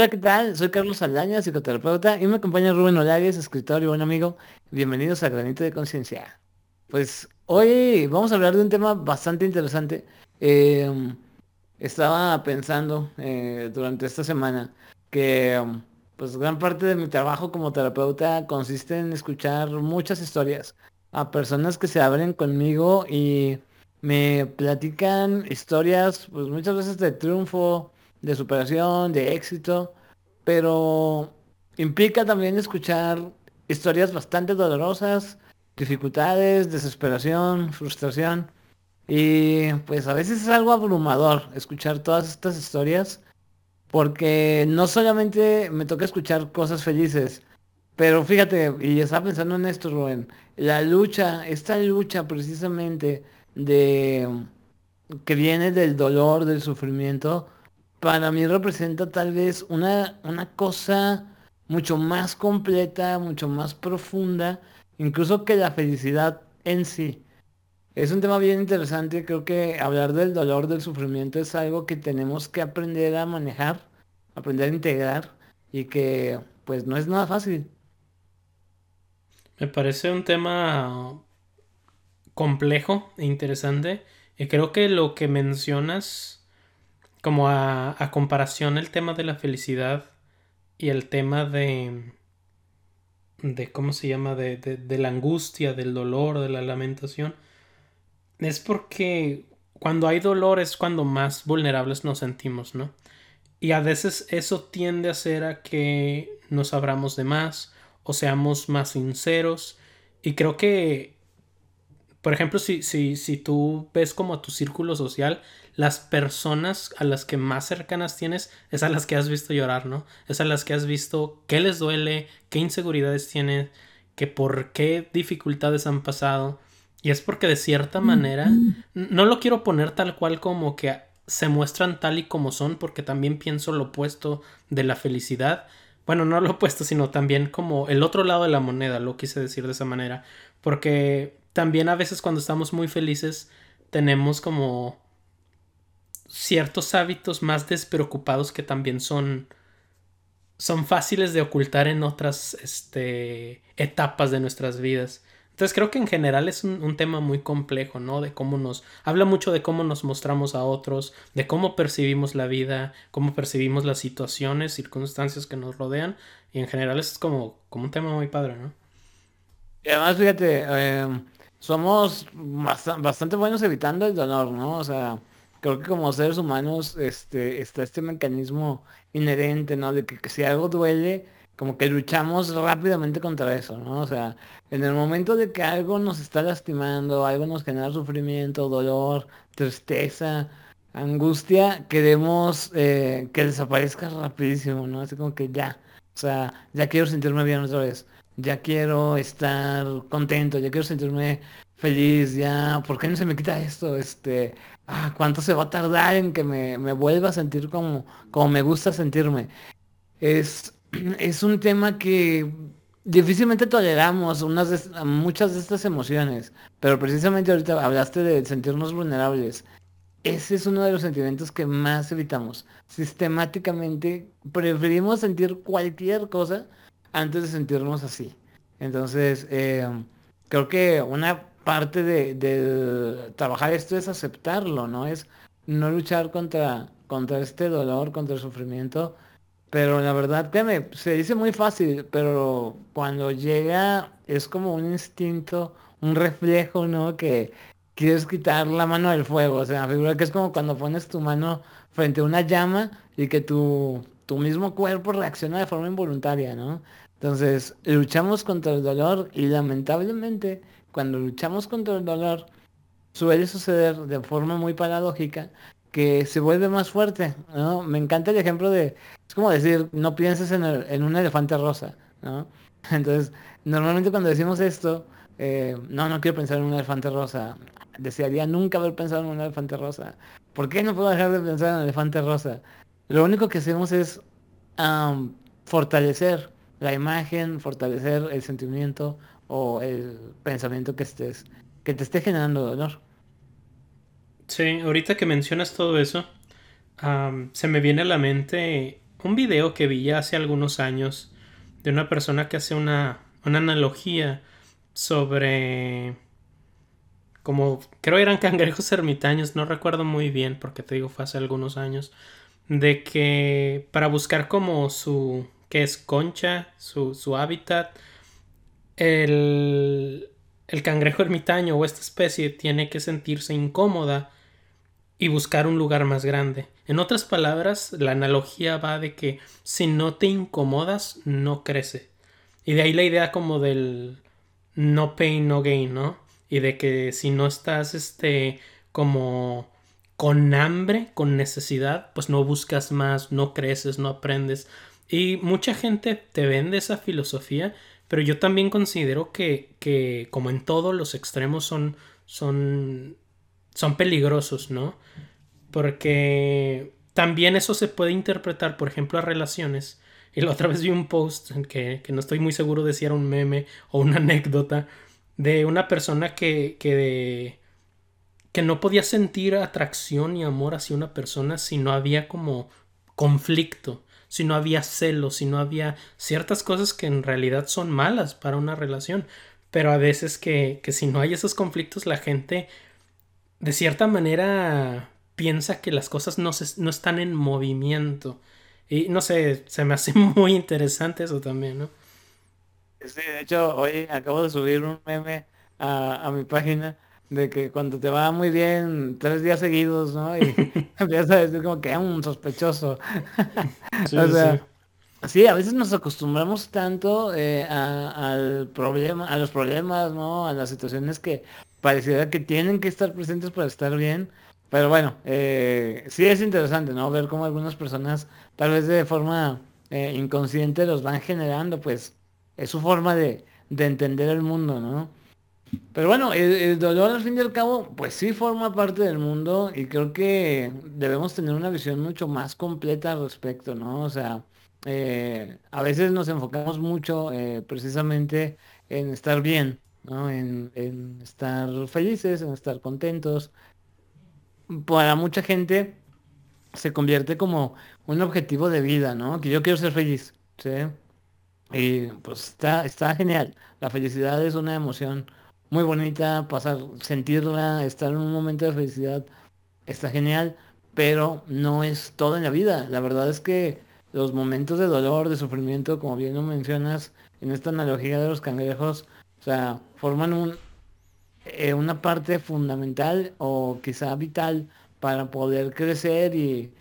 Hola, ¿qué tal? Soy Carlos Saldaña, psicoterapeuta, y me acompaña Rubén Olagues, escritor y buen amigo. Bienvenidos a Granito de Conciencia. Pues hoy vamos a hablar de un tema bastante interesante. Em, estaba pensando eh, durante esta semana que em, pues gran parte de mi trabajo como terapeuta consiste en escuchar muchas historias a personas que se abren conmigo y me platican historias pues muchas veces de triunfo, de superación, de éxito, pero implica también escuchar historias bastante dolorosas, dificultades, desesperación, frustración. Y pues a veces es algo abrumador escuchar todas estas historias, porque no solamente me toca escuchar cosas felices, pero fíjate, y estaba pensando en esto, Rubén, la lucha, esta lucha precisamente de que viene del dolor, del sufrimiento, para mí representa tal vez una, una cosa mucho más completa, mucho más profunda, incluso que la felicidad en sí. Es un tema bien interesante, creo que hablar del dolor, del sufrimiento es algo que tenemos que aprender a manejar, aprender a integrar y que pues no es nada fácil. Me parece un tema complejo e interesante y creo que lo que mencionas como a, a comparación el tema de la felicidad y el tema de de cómo se llama de, de, de, la angustia del dolor de la lamentación es porque cuando hay dolor es cuando más vulnerables nos sentimos no y a veces eso tiende a ser a que nos abramos de más o seamos más sinceros. Y creo que por ejemplo si, si, si tú ves como a tu círculo social las personas a las que más cercanas tienes es a las que has visto llorar, ¿no? Es a las que has visto qué les duele, qué inseguridades tienen, que por qué dificultades han pasado. Y es porque de cierta manera, no lo quiero poner tal cual como que se muestran tal y como son, porque también pienso lo opuesto de la felicidad. Bueno, no lo opuesto, sino también como el otro lado de la moneda, lo quise decir de esa manera. Porque también a veces cuando estamos muy felices tenemos como ciertos hábitos más despreocupados que también son son fáciles de ocultar en otras este, etapas de nuestras vidas. Entonces creo que en general es un, tema muy complejo, ¿no? De cómo nos... Habla mucho de cómo nos mostramos a otros, de cómo percibimos la vida, cómo percibimos las situaciones, circunstancias que nos rodean. Y en general es como, como un tema muy padre, ¿no? Y además, fíjate, eh, somos bastante buenos evitando el dolor, ¿no? O sea, creo que como seres humanos este, está este mecanismo inherente, ¿no? De que, si algo duele, como que luchamos rápidamente contra eso, ¿no? O sea, en el momento de que algo nos está lastimando, algo nos genera sufrimiento, dolor, tristeza, angustia, queremos eh, que desaparezca rapidísimo, ¿no? Así como que ya, o sea, ya quiero sentirme bien otra vez, ya quiero estar contento, ya quiero sentirme feliz, ya, ¿por qué no se me quita esto? Este, ah, ¿cuánto se va a tardar en que me, vuelva a sentir como, como me gusta sentirme? Es, es un tema que difícilmente toleramos unas muchas de estas emociones, pero precisamente ahorita hablaste de sentirnos vulnerables. Ese es uno de los sentimientos que más evitamos. Sistemáticamente preferimos sentir cualquier cosa antes de sentirnos así. Entonces, eh, creo que una parte de, trabajar esto es aceptarlo, ¿no? Es no luchar contra, contra este dolor, contra el sufrimiento. Pero la verdad, me se dice muy fácil, pero cuando llega es como un instinto, un reflejo, ¿no? Que quieres quitar la mano del fuego. O sea, figura que es como cuando pones tu mano frente a una llama y que tu, tu mismo cuerpo reacciona de forma involuntaria, ¿no? Entonces, luchamos contra el dolor y lamentablemente cuando luchamos contra el dolor, suele suceder de forma muy paradójica que se vuelve más fuerte, ¿no? Me encanta el ejemplo de, es como decir, no pienses en, en un elefante rosa, ¿no? Entonces, normalmente cuando decimos esto, eh, no, no quiero pensar en un elefante rosa, desearía nunca haber pensado en un elefante rosa. ¿Por qué no puedo dejar de pensar en un elefante rosa? Lo único que hacemos es fortalecer la imagen, fortalecer el sentimiento, o el pensamiento que estés que te esté generando dolor. Sí, ahorita que mencionas todo eso, se me viene a la mente un video que vi ya hace algunos años de una persona que hace una, una analogía sobre como creo eran cangrejos ermitaños, no recuerdo muy bien porque te digo fue hace algunos años, de que para buscar como su, que es concha, su, su hábitat, el, el cangrejo ermitaño o esta especie tiene que sentirse incómoda y buscar un lugar más grande. En otras palabras, la analogía va de que si no te incomodas, no crece. Y de ahí la idea como del no pain, no gain, ¿no? Y de que si no estás, este, como con hambre, con necesidad, pues no buscas más, no creces, no aprendes. Y mucha gente te vende esa filosofía, pero yo también considero que, que como en todos los extremos son, son son peligrosos, ¿no? Porque también eso se puede interpretar, por ejemplo, a relaciones. Y la otra vez vi un post que, que no estoy muy seguro de si era un meme o una anécdota de una persona que, que, que no podía sentir atracción y amor hacia una persona si no había como conflicto, si no había celos, si no había ciertas cosas que en realidad son malas para una relación. Pero a veces que, que si no hay esos conflictos la gente de cierta manera piensa que las cosas no, no están en movimiento. Y no sé, se me hace muy interesante eso también, ¿no? Sí, de hecho, hoy acabo de subir un meme a, mi página de que cuando te va muy bien tres días seguidos, ¿no? Y empiezas a decir como que es un sospechoso. Sí, o sea, sí. a veces nos acostumbramos tanto eh, al problema, a los problemas, ¿no? A las situaciones que pareciera que tienen que estar presentes para estar bien. Pero bueno, eh, sí es interesante, ¿no? Ver cómo algunas personas, tal vez de forma eh, inconsciente, los van generando, pues es su forma de, entender el mundo, ¿no? Pero bueno, el, dolor al fin y al cabo, pues sí forma parte del mundo y creo que debemos tener una visión mucho más completa al respecto, ¿no? O sea, eh, a veces nos enfocamos mucho precisamente en estar bien, en, estar felices, en estar contentos. Para mucha gente se convierte como un objetivo de vida, ¿no? Que yo quiero ser feliz, ¿sí? Y pues está, está genial. La felicidad es una emoción muy bonita, pasar, sentirla, estar en un momento de felicidad está genial, pero no es todo en la vida. La verdad es que los momentos de dolor, de sufrimiento, como bien lo mencionas en esta analogía de los cangrejos, o sea, forman un, eh, una parte fundamental o quizá vital para poder crecer y,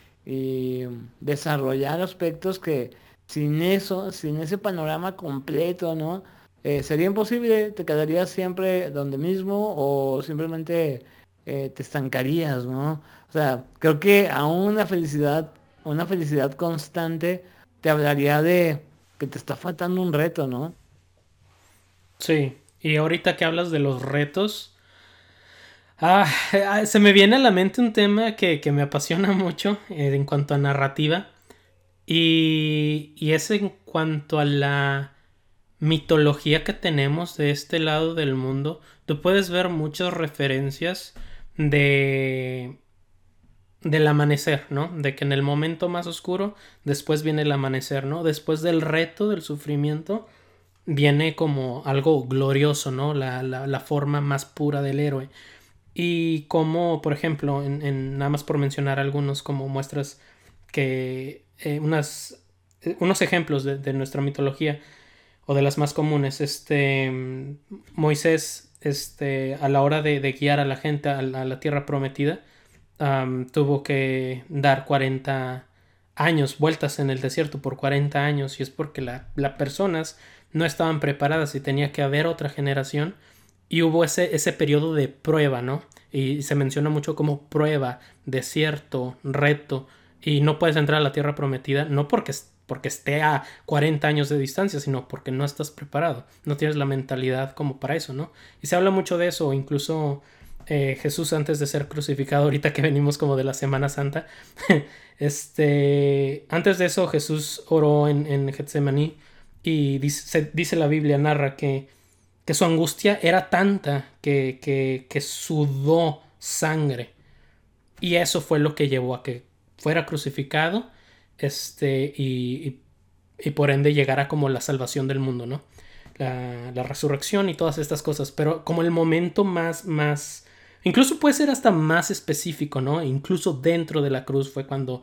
desarrollar aspectos que sin eso, sin ese panorama completo, ¿no? Eh, sería imposible, te quedarías siempre donde mismo o simplemente eh, te estancarías, ¿no? O sea, creo que a una felicidad, una felicidad constante te hablaría de que te está faltando un reto, ¿no? Sí, y ahorita que hablas de los retos, ah, ah, se me viene a la mente un tema que, me apasiona mucho eh, en cuanto a narrativa. Y, y es en cuanto a la mitología que tenemos de este lado del mundo. Tú puedes ver muchas referencias de del amanecer, ¿no? De que en el momento más oscuro, después viene el amanecer, ¿no? Después del reto, del sufrimiento, viene como algo glorioso, ¿no? La, la, forma más pura del héroe. Y como, por ejemplo, en, nada más por mencionar algunos como muestras que eh, unas, eh, unos ejemplos de, nuestra mitología o de las más comunes, este Moisés, este, a la hora de, guiar a la gente a la, tierra prometida, tuvo que dar 40 años, vueltas en el desierto por 40 años, y es porque las la personas no estaban preparadas y tenía que haber otra generación. Y hubo ese, ese periodo de prueba, ¿no? Y se menciona mucho como prueba, desierto, reto. Y no puedes entrar a la tierra prometida, no porque, porque esté a 40 años de distancia, sino porque no estás preparado. No tienes la mentalidad como para eso, ¿no? Y se habla mucho de eso, incluso eh, Jesús antes de ser crucificado, ahorita que venimos como de la Semana Santa, este, antes de eso Jesús oró en, en Getsemaní y dice, dice la Biblia, narra que, que su angustia era tanta que, que, que sudó sangre. Y eso fue lo que llevó a que fuera crucificado este, y, y, por ende llegar a como la salvación del mundo, ¿no? La, la, resurrección y todas estas cosas, pero como el momento más, más, incluso puede ser hasta más específico, ¿no? Incluso dentro de la cruz fue cuando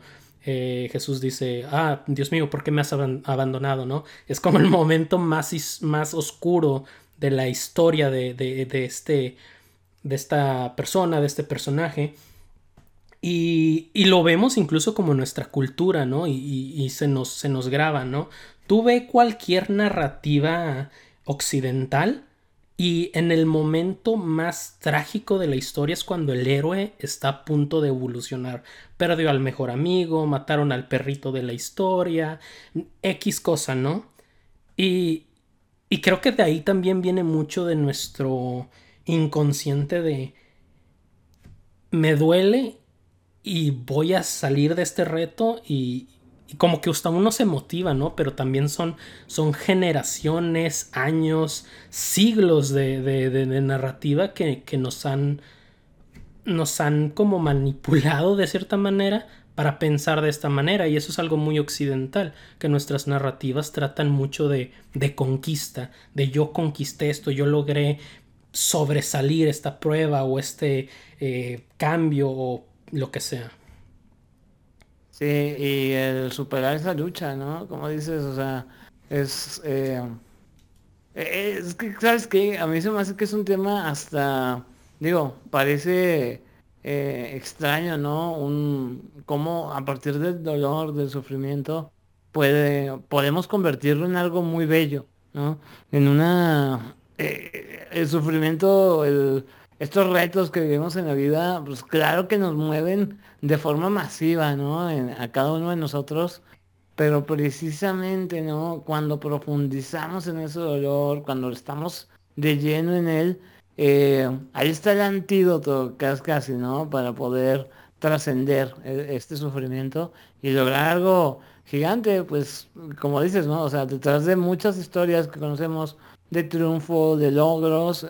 eh, Jesús dice, ah, Dios mío, ¿por qué me has abandonado? ¿no? Es como el momento más, más oscuro de la historia de, de, este, de esta persona, de este personaje. Y, lo vemos incluso como nuestra cultura, ¿no? Y, y, se, nos, se nos graba, ¿no? Tú ve cualquier narrativa occidental y en el momento más trágico de la historia es cuando el héroe está a punto de evolucionar. Perdió al mejor amigo, mataron al perrito de la historia, X cosa, ¿no? Y, y creo que de ahí también viene mucho de nuestro inconsciente de me duele y voy a salir de este reto y, como que hasta uno se motiva, ¿no? Pero también son, son generaciones, años, siglos de, de, narrativa que, que, nos han nos han como manipulado de cierta manera para pensar de esta manera y eso es algo muy occidental, que nuestras narrativas tratan mucho de, de conquista, de yo conquisté esto, yo logré sobresalir esta prueba o este eh, cambio o lo que sea. Sí, y el superar esa lucha, ¿no? Como dices, o sea, es... Eh, es que, ¿sabes qué? A mí se me hace que es un tema hasta, digo, parece eh, extraño, ¿no? Un, cómo a partir del dolor, del sufrimiento, puede, podemos convertirlo en algo muy bello, ¿no? En una... Eh, el sufrimiento, el, estos retos que vivimos en la vida, pues claro que nos mueven de forma masiva, ¿no? a cada uno de nosotros, pero precisamente, ¿no? Cuando profundizamos en ese dolor, cuando estamos de lleno en él, eh, ahí está el antídoto casi, casi, ¿no? Para poder trascender e, este sufrimiento y lograr algo gigante, pues como dices, ¿no? O sea, detrás de muchas historias que conocemos de triunfo, de logros,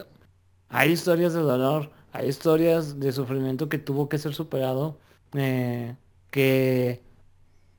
hay historias de dolor, hay historias de sufrimiento que tuvo que ser superado, eh, que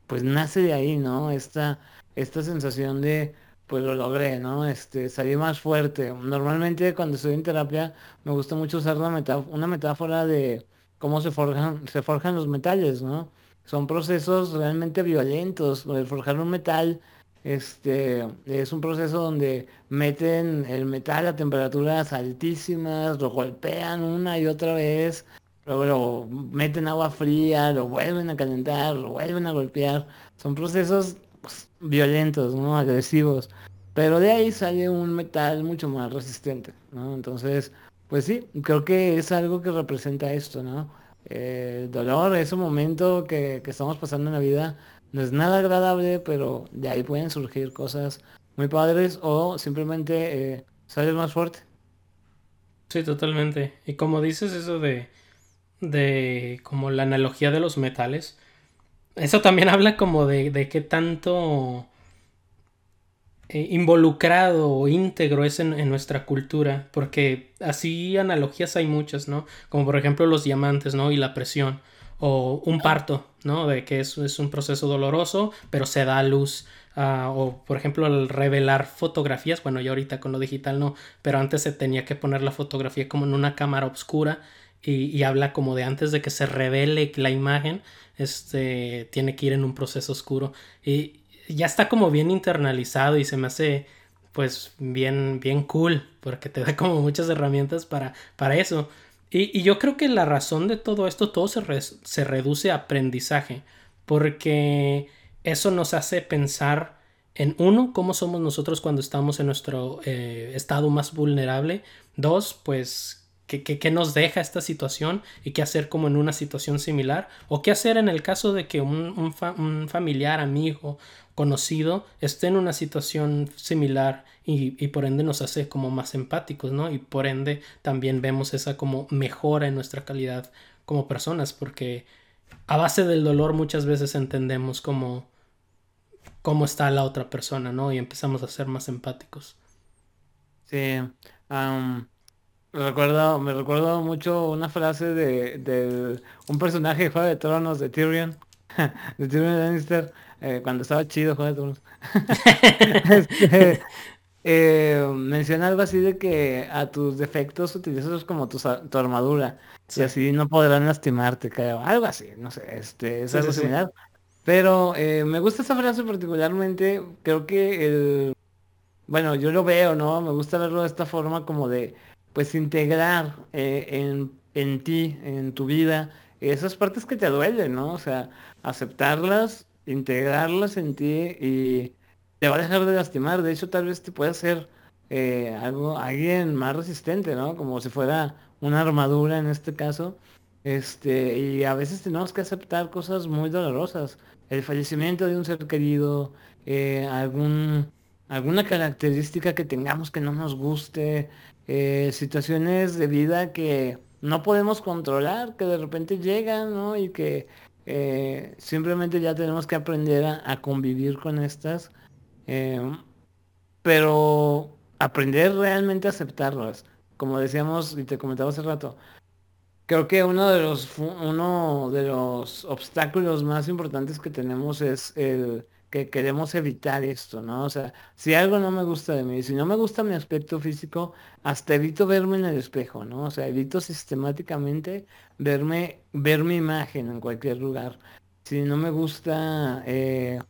pues nace de ahí, ¿no? Esta, esta sensación de, pues lo logré, ¿no? Este, salí más fuerte. Normalmente cuando estoy en terapia me gusta mucho usar una, una metáfora de cómo se forjan, se forjan los metales, ¿no? Son procesos realmente violentos. El forjar un metal este es un proceso donde meten el metal a temperaturas altísimas, lo golpean una y otra vez, luego lo meten agua fría, lo vuelven a calentar, lo vuelven a golpear. Son procesos pues, violentos, ¿no? agresivos. Pero de ahí sale un metal mucho más resistente, ¿no? Entonces, pues sí, creo que es algo que representa esto, ¿no? el dolor, ese momento que estamos pasando en la vida no es nada agradable, pero de ahí pueden surgir cosas muy padres o simplemente eh, salir más fuerte. Sí, totalmente. Y como dices eso de, de como la analogía de los metales, eso también habla como de, de qué tanto eh, involucrado o íntegro es en, en, nuestra cultura, porque así analogías hay muchas, ¿no? Como por ejemplo los diamantes, ¿no? Y la presión o un parto, ¿no? De que es, es un proceso doloroso, pero se da a luz. Uh, o por ejemplo el revelar fotografías, bueno ya ahorita con lo digital no, pero antes se tenía que poner la fotografía como en una cámara oscura y, y, habla como de antes de que se revele la imagen, este tiene que ir en un proceso oscuro y ya está como bien internalizado y se me hace pues bien bien cool porque te da como muchas herramientas para para eso. Y, yo creo que la razón de todo esto, todo se, se reduce a aprendizaje, porque eso nos hace pensar en uno, cómo somos nosotros cuando estamos en nuestro eh, estado más vulnerable. Dos, pues, ¿qué, ¿qué, nos deja esta situación y qué hacer como en una situación similar? O qué hacer en el caso de que un, un, un familiar, amigo, conocido esté en una situación similar y, por ende nos hace como más empáticos, ¿no? Y por ende también vemos esa como mejora en nuestra calidad como personas, porque a base del dolor muchas veces entendemos cómo, cómo está la otra persona, ¿no? Y empezamos a ser más empáticos. Sí, recuerdo, me recuerdo mucho una frase de, de un personaje de Juego de Tronos de Tyrion, de Tyrion Lannister eh, cuando estaba chido Juego de Tronos. este, eh, menciona algo así de que a tus defectos utilizas como tu, tu armadura y así no podrán lastimarte, creo. Algo así, no sé, este, es algo similar. Pero eh, me gusta esa frase particularmente, creo que el... Bueno, yo lo veo, ¿no? Me gusta verlo de esta forma como de, pues, integrar eh, en, en ti, en tu vida, esas partes que te duelen, ¿no? O sea, aceptarlas, integrarlas en ti y te va a dejar de lastimar. De hecho, tal vez te puede hacer eh, algo, alguien más resistente, ¿no? Como si fuera una armadura en este caso. Este, y a veces tenemos que aceptar cosas muy dolorosas. El fallecimiento de un ser querido, eh, algún, alguna característica que tengamos que no nos guste, eh, situaciones de vida que no podemos controlar, que de repente llegan, ¿no? Y que simplemente ya tenemos que aprender a convivir con estas Em, pero aprender realmente a aceptarlas. Como decíamos y te comentaba hace rato, creo que uno de los uno de los obstáculos más importantes que tenemos es el que queremos evitar esto, ¿no? O sea, si algo no me gusta de mí, si no me gusta mi aspecto físico, hasta evito verme en el espejo, ¿no? O sea, evito sistemáticamente verme, ver mi imagen en cualquier lugar. Si no me gusta eh,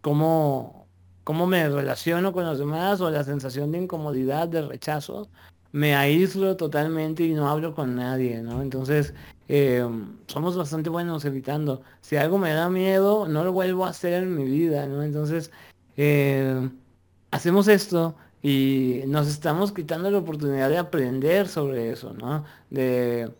cómo, cómo me relaciono con los demás o la sensación de incomodidad, de rechazo, me aíslo totalmente y no hablo con nadie, ¿no? Entonces, eh, somos bastante buenos evitando. Si algo me da miedo, no lo vuelvo a hacer en mi vida, ¿no? Entonces, eh, hacemos esto y nos estamos quitando la oportunidad de aprender sobre eso, ¿no? De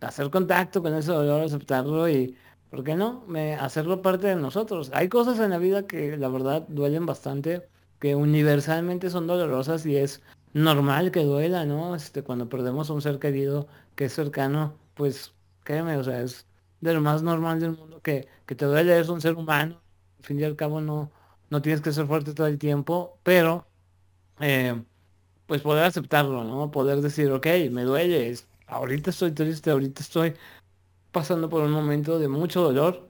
hacer contacto con ese dolor, aceptarlo y ¿por qué no? Me, hacerlo parte de nosotros. Hay cosas en la vida que la verdad duelen bastante, que universalmente son dolorosas y es normal que duela, ¿no? Este, cuando perdemos a un ser querido que es cercano, pues créeme, o sea, es de lo más normal del mundo que, que te duele, es un ser humano. Al fin y al cabo no, no tienes que ser fuerte todo el tiempo, pero eh, pues poder aceptarlo, ¿no? Poder decir, ok, me duele, ahorita estoy triste, ahorita estoy pasando por un momento de mucho dolor,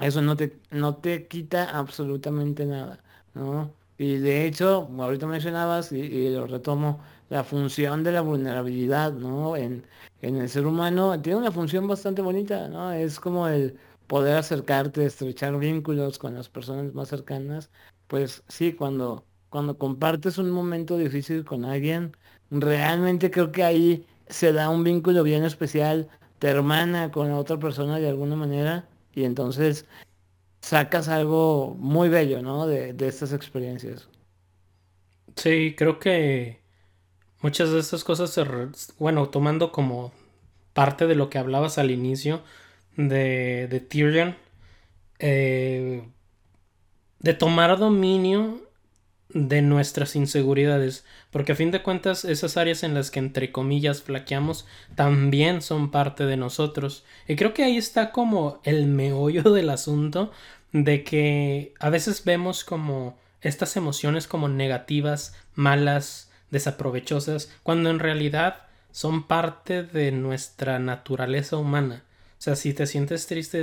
eso no te, no te quita absolutamente nada, ¿no? Y de hecho, ahorita mencionabas, y, lo retomo, la función de la vulnerabilidad, ¿no? En, en, el ser humano tiene una función bastante bonita, ¿no? Es como el poder acercarte, estrechar vínculos con las personas más cercanas. Pues sí, cuando, cuando compartes un momento difícil con alguien, realmente creo que ahí se da un vínculo bien especial te hermana con la otra persona de alguna manera y entonces sacas algo muy bello, ¿no? De, de estas experiencias. Sí, creo que muchas de estas cosas, se bueno, tomando como parte de lo que hablabas al inicio de, de Tyrion, eh, de tomar dominio de nuestras inseguridades, porque a fin de cuentas esas áreas en las que entre comillas flaqueamos también son parte de nosotros. Y creo que ahí está como el meollo del asunto de que a veces vemos como estas emociones como negativas, malas, desaprovechosas, cuando en realidad son parte de nuestra naturaleza humana. O sea, si te sientes triste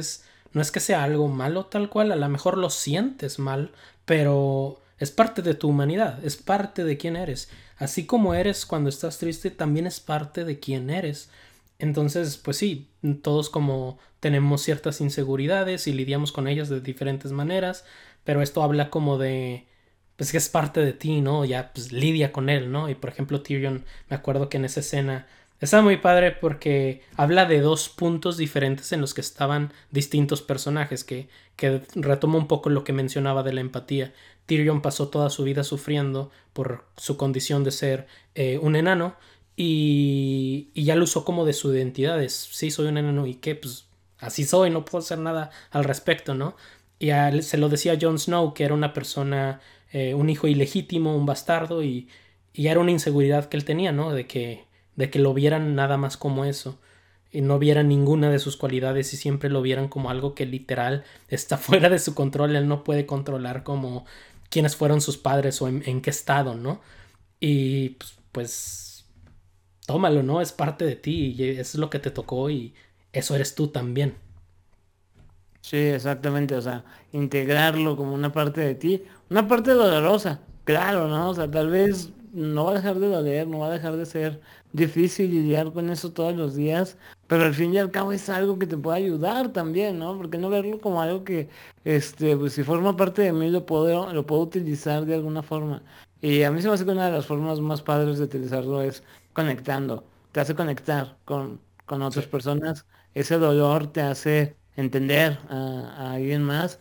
no es que sea algo malo tal cual, a lo mejor lo sientes mal, pero es parte de tu humanidad, es parte de quién eres. Así como eres cuando estás triste, también es parte de quién eres. Entonces, pues sí, todos como tenemos ciertas inseguridades y lidiamos con ellas de diferentes maneras, pero esto habla como de, pues que es parte de ti, ¿no? Ya, pues lidia con él, ¿no? Y por ejemplo, Tyrion, me acuerdo que en esa escena está muy padre porque habla de dos puntos diferentes en los que estaban distintos personajes, que, que retoma un poco lo que mencionaba de la empatía. Tyrion pasó toda su vida sufriendo por su condición de ser eh, un enano y, y, ya lo usó como de su identidad. Es, sí, soy un enano y qué, pues así soy, no puedo hacer nada al respecto, ¿no? Y se lo decía Jon Snow, que era una persona, eh, un hijo ilegítimo, un bastardo, y, y era una inseguridad que él tenía, ¿no? De que, de que lo vieran nada más como eso y no vieran ninguna de sus cualidades y siempre lo vieran como algo que literal está fuera de su control, él no puede controlar como quiénes fueron sus padres o en, qué estado, ¿no? Y pues, pues, tómalo, ¿no? Es parte de ti y es lo que te tocó y eso eres tú también. Sí, exactamente, o sea, integrarlo como una parte de ti, una parte dolorosa, claro, ¿no? O sea, tal vez no va a dejar de doler, no va a dejar de ser difícil lidiar con eso todos los días, pero al fin y al cabo es algo que te puede ayudar también, ¿no? Porque no verlo como algo que, este, pues si forma parte de mí lo puedo, lo puedo utilizar de alguna forma. Y a mí se me hace que una de las formas más padres de utilizarlo es conectando, te hace conectar con, con otras Sí. personas, ese dolor te hace entender a, alguien más.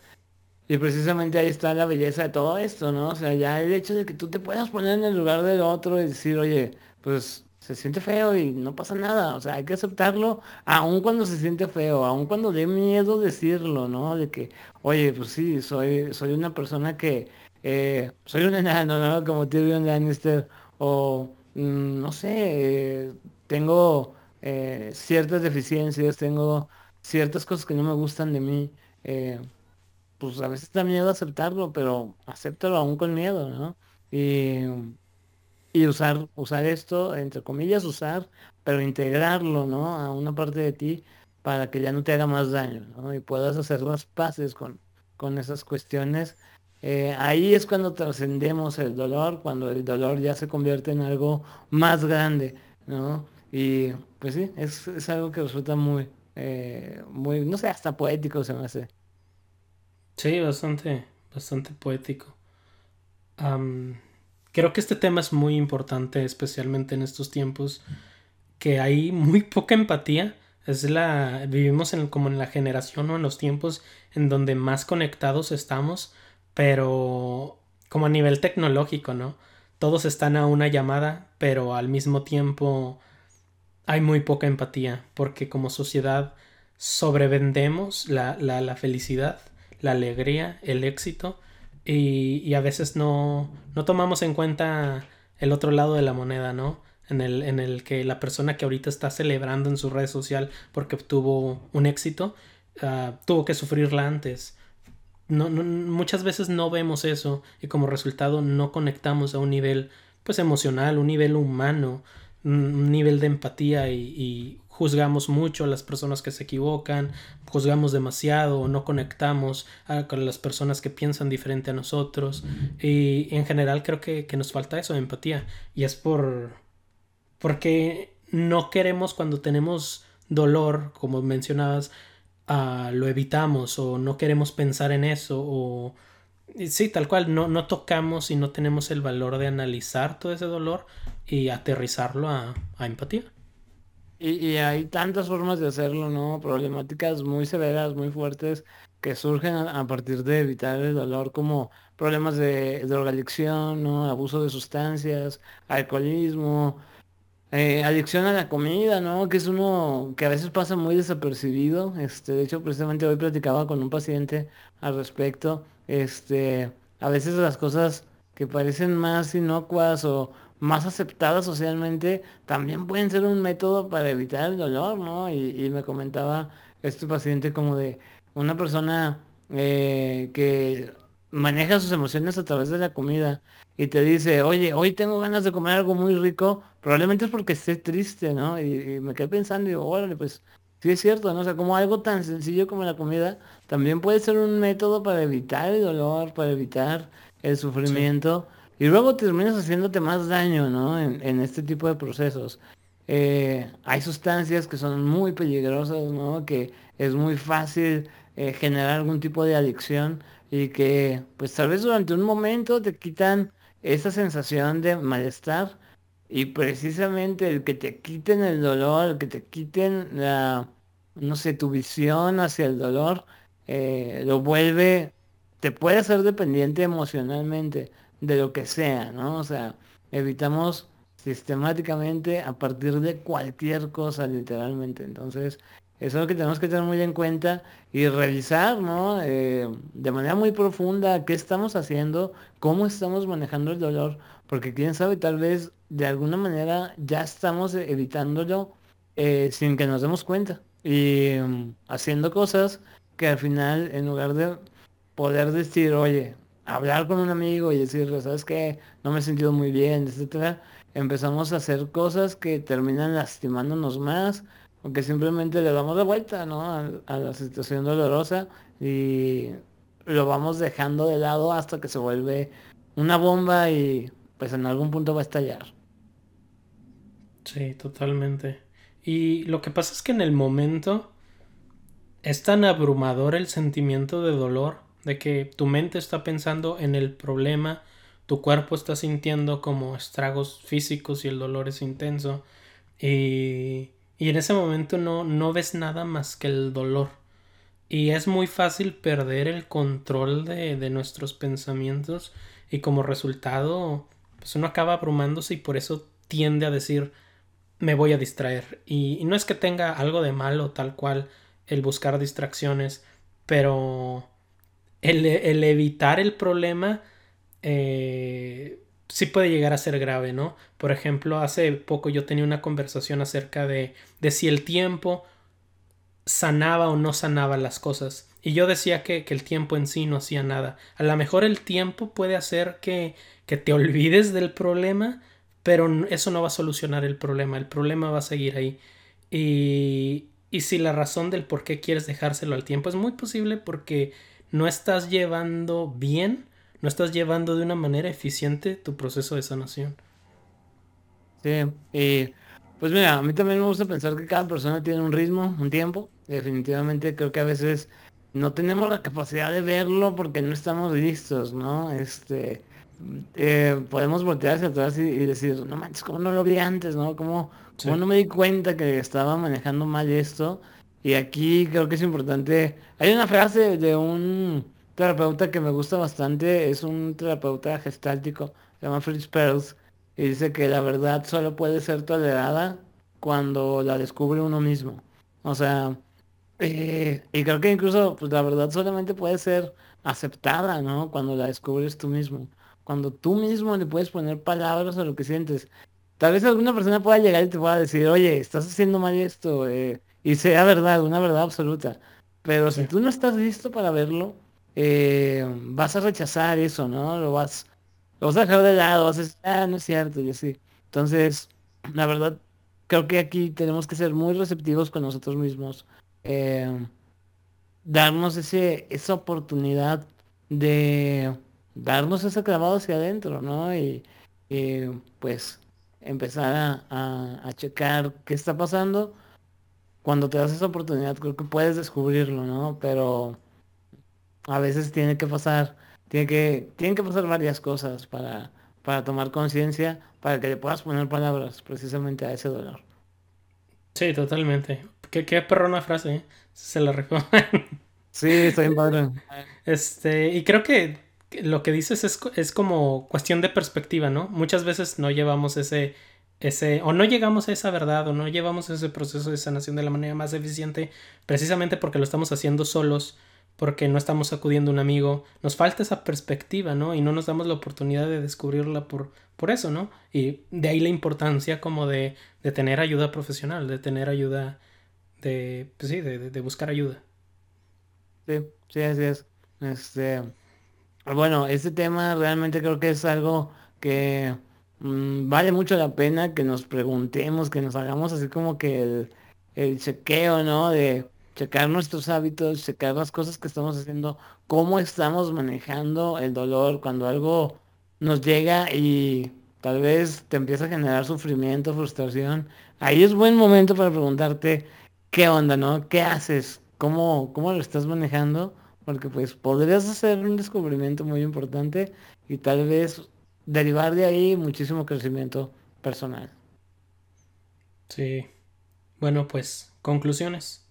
Y precisamente ahí está la belleza de todo esto, ¿no? O sea, ya el hecho de que tú te puedas poner en el lugar del otro y decir, oye, pues se siente feo y no pasa nada. O sea, hay que aceptarlo, aun cuando se siente feo, aun cuando dé miedo decirlo, ¿no? De que, oye, pues sí, soy, soy una persona que, eh, soy un enano, ¿no? Como Tyrion Lannister, o, mm, no sé, eh, tengo eh, ciertas deficiencias, tengo ciertas cosas que no me gustan de mí. eh, pues a veces da miedo aceptarlo, pero acéptalo aún con miedo, ¿no? Y, y usar, usar esto, entre comillas, usar, pero integrarlo, ¿no? A una parte de ti para que ya no te haga más daño, ¿no? Y puedas hacer las paces con, con esas cuestiones. Eh, ahí es cuando trascendemos el dolor, cuando el dolor ya se convierte en algo más grande, ¿no? Y pues sí, es, es algo que resulta muy, eh, muy, no sé, hasta poético se me hace. Sí, bastante, bastante poético. Creo que este tema es muy importante, especialmente en estos tiempos, que hay muy poca empatía. Es la, vivimos en, como en la generación o en los tiempos en donde más conectados estamos, pero como a nivel tecnológico, ¿no? Todos están a una llamada, pero al mismo tiempo hay muy poca empatía, porque como sociedad sobrevendemos la, la, la felicidad, la alegría, el éxito, y, y a veces no, no tomamos en cuenta el otro lado de la moneda, ¿no? En el, en el que la persona que ahorita está celebrando en su red social porque obtuvo un éxito, uh, tuvo que sufrirla antes. No, no, muchas veces no vemos eso y como resultado no conectamos a un nivel pues emocional, un nivel humano, un nivel de empatía y, juzgamos mucho a las personas que se equivocan, juzgamos demasiado, no conectamos a, con las personas que piensan diferente a nosotros. Y en general creo que, nos falta eso empatía. Y es por porque no queremos cuando tenemos dolor, como mencionabas, uh, lo evitamos o no queremos pensar en eso o sí, tal cual, no, no tocamos y no tenemos el valor de analizar todo ese dolor y aterrizarlo a, a empatía. Y, y hay tantas formas de hacerlo, ¿no? Problemáticas muy severas, muy fuertes, que surgen a, partir de evitar el dolor, como problemas de drogadicción, ¿no? Abuso de sustancias, alcoholismo, eh, adicción a la comida, ¿no? Que es uno que a veces pasa muy desapercibido. Este, de hecho, precisamente hoy platicaba con un paciente al respecto. Este, a veces las cosas que parecen más inocuas o más aceptadas socialmente también pueden ser un método para evitar el dolor, ¿no? Y, y me comentaba este paciente como de una persona eh, que maneja sus emociones a través de la comida y te dice, oye, hoy tengo ganas de comer algo muy rico, probablemente es porque esté triste, ¿no? Y, me quedé pensando y digo, órale, pues sí es cierto, ¿no? O sea, como algo tan sencillo como la comida también puede ser un método para evitar el dolor, para evitar el Sí. sufrimiento y luego terminas haciéndote más daño, ¿no? En, en este tipo de procesos. Eh, hay sustancias que son muy peligrosas, ¿no? Que es muy fácil eh, generar algún tipo de adicción y que pues tal vez durante un momento te quitan esa sensación de malestar y precisamente el que te quiten el dolor, el que te quiten la, no sé, tu visión hacia el dolor, eh, lo vuelve, te puede hacer dependiente emocionalmente de lo que sea, ¿no? O sea, evitamos sistemáticamente a partir de cualquier cosa, literalmente. Entonces, eso es lo que tenemos que tener muy en cuenta y revisar, ¿no? Eh, de manera muy profunda qué estamos haciendo, cómo estamos manejando el dolor, porque quién sabe, tal vez de alguna manera ya estamos evitándolo eh, sin que nos demos cuenta y um, haciendo cosas que al final, en lugar de poder decir, oye, hablar con un amigo y decirle, ¿sabes qué? No me he sentido muy bien, etcétera, empezamos a hacer cosas que terminan lastimándonos más o que simplemente le damos de vuelta, ¿no? A, la situación dolorosa y lo vamos dejando de lado hasta que se vuelve una bomba y pues en algún punto va a estallar. Sí, totalmente. Y lo que pasa es que en el momento es tan abrumador el sentimiento de dolor, de que tu mente está pensando en el problema, tu cuerpo está sintiendo como estragos físicos y el dolor es intenso. Y, y en ese momento no, no ves nada más que el dolor. Y es muy fácil perder el control de, de nuestros pensamientos y como resultado pues uno acaba abrumándose y por eso tiende a decir me voy a distraer. Y, no es que tenga algo de malo tal cual el buscar distracciones, pero el, evitar el problema eh, sí puede llegar a ser grave, ¿no? Por ejemplo, hace poco yo tenía una conversación acerca de, de si el tiempo sanaba o no sanaba las cosas. Y yo decía que, que, el tiempo en sí no hacía nada. A lo mejor el tiempo puede hacer que, que te olvides del problema, pero eso no va a solucionar el problema. El problema va a seguir ahí. Y, y si la razón del por qué quieres dejárselo al tiempo es muy posible porque no estás llevando bien no estás llevando de una manera eficiente tu proceso de sanación. Sí, y pues mira, a mí también me gusta pensar que cada persona tiene un ritmo, un tiempo. Definitivamente creo que a veces no tenemos la capacidad de verlo porque no estamos listos, ¿no? Este, eh, podemos voltear hacia atrás y, decir, no manches, ¿cómo no lo vi antes, no? ¿Cómo, ¿Cómo no me di cuenta que estaba manejando mal esto? Y aquí creo que es importante. Hay una frase de un terapeuta que me gusta bastante es un terapeuta gestáltico, se llama Fritz Perls, y dice que la verdad solo puede ser tolerada cuando la descubre uno mismo. O sea, eh, y creo que incluso pues, la verdad solamente puede ser aceptada, ¿no? Cuando la descubres tú mismo. Cuando tú mismo le puedes poner palabras a lo que sientes. Tal vez alguna persona pueda llegar y te pueda decir, oye, estás haciendo mal esto, eh", y sea verdad, una verdad absoluta. Pero si tú no estás listo para verlo, eh, vas a rechazar eso, ¿no? Lo vas, lo vas a dejar de lado, vas a decir, ah, no es cierto, y así. Entonces, la verdad, creo que aquí tenemos que ser muy receptivos con nosotros mismos. Eh, darnos ese, esa oportunidad de darnos ese clavado hacia adentro, ¿no? Y, pues empezar a, a, checar qué está pasando. Cuando te das esa oportunidad, creo que puedes descubrirlo, ¿no? Pero a veces tiene que pasar, tiene que, tienen que pasar varias cosas para, para tomar conciencia, para que le puedas poner palabras precisamente a ese dolor. Sí, totalmente. Qué, qué perrona frase, ¿eh? se la recomiendo. Sí, estoy en padre. Este, y creo que lo que dices es, es como cuestión de perspectiva, ¿no? Muchas veces no llevamos ese, ese, o no llegamos a esa verdad, o no llevamos ese proceso de sanación de la manera más eficiente, precisamente porque lo estamos haciendo solos porque no estamos acudiendo a un amigo. Nos falta esa perspectiva, ¿no? Y no nos damos la oportunidad de descubrirla por, por eso, ¿no? Y de ahí la importancia como de, de tener ayuda profesional, de tener ayuda, de, pues sí, de, de, buscar ayuda. Sí, sí, así es. Este, bueno, este tema realmente creo que es algo que mm, vale mucho la pena que nos preguntemos, que nos hagamos así como que el, el chequeo, ¿no? De checar nuestros hábitos, checar las cosas que estamos haciendo, cómo estamos manejando el dolor cuando algo nos llega y tal vez te empieza a generar sufrimiento, frustración. Ahí es buen momento para preguntarte qué onda, ¿no? ¿Qué haces? ¿Cómo, cómo lo estás manejando? Porque pues podrías hacer un descubrimiento muy importante y tal vez derivar de ahí muchísimo crecimiento personal. Sí. Bueno, pues conclusiones.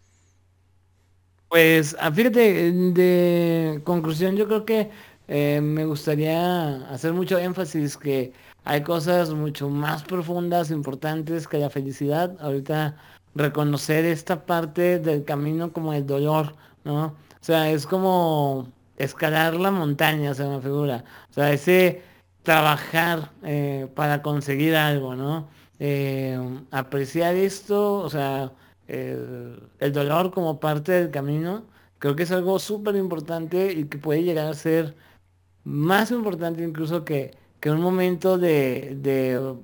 Pues ah, fíjate, de conclusión yo creo que eh, me gustaría hacer mucho énfasis que hay cosas mucho más profundas, importantes que la felicidad. Ahorita reconocer esta parte del camino como el dolor, ¿no? O sea, es como escalar la montaña, se me figura. O sea, ese trabajar eh, para conseguir algo, ¿no? Eh, apreciar esto, o sea, el, dolor como parte del camino, creo que es algo súper importante y que puede llegar a ser más importante incluso que, que un momento de, de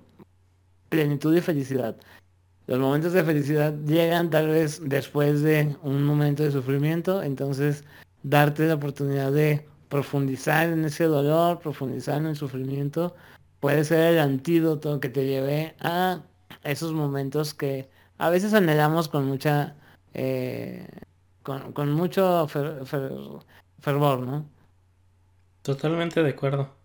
plenitud y felicidad. Los momentos de felicidad llegan tal vez después de un momento de sufrimiento, entonces darte la oportunidad de profundizar en ese dolor, profundizar en el sufrimiento, puede ser el antídoto que te lleve a esos momentos que a veces anhelamos con mucha, eh, con, mucho fervor, ¿no? Totalmente de acuerdo.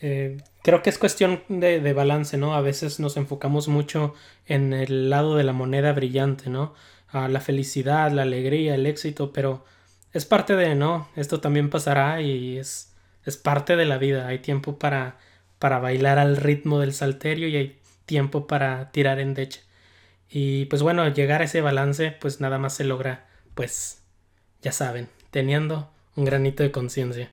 Eh, creo que es cuestión de, balance, ¿no? A veces nos enfocamos mucho en el lado de la moneda brillante, ¿no? A la felicidad, la alegría, el éxito, pero es parte de, ¿no? Esto también pasará y es, es parte de la vida. Hay tiempo para, para bailar al ritmo del salterio y hay tiempo para tirar en deche. Y pues bueno, llegar a ese balance, pues nada más se logra, pues, ya saben, teniendo un granito de conciencia.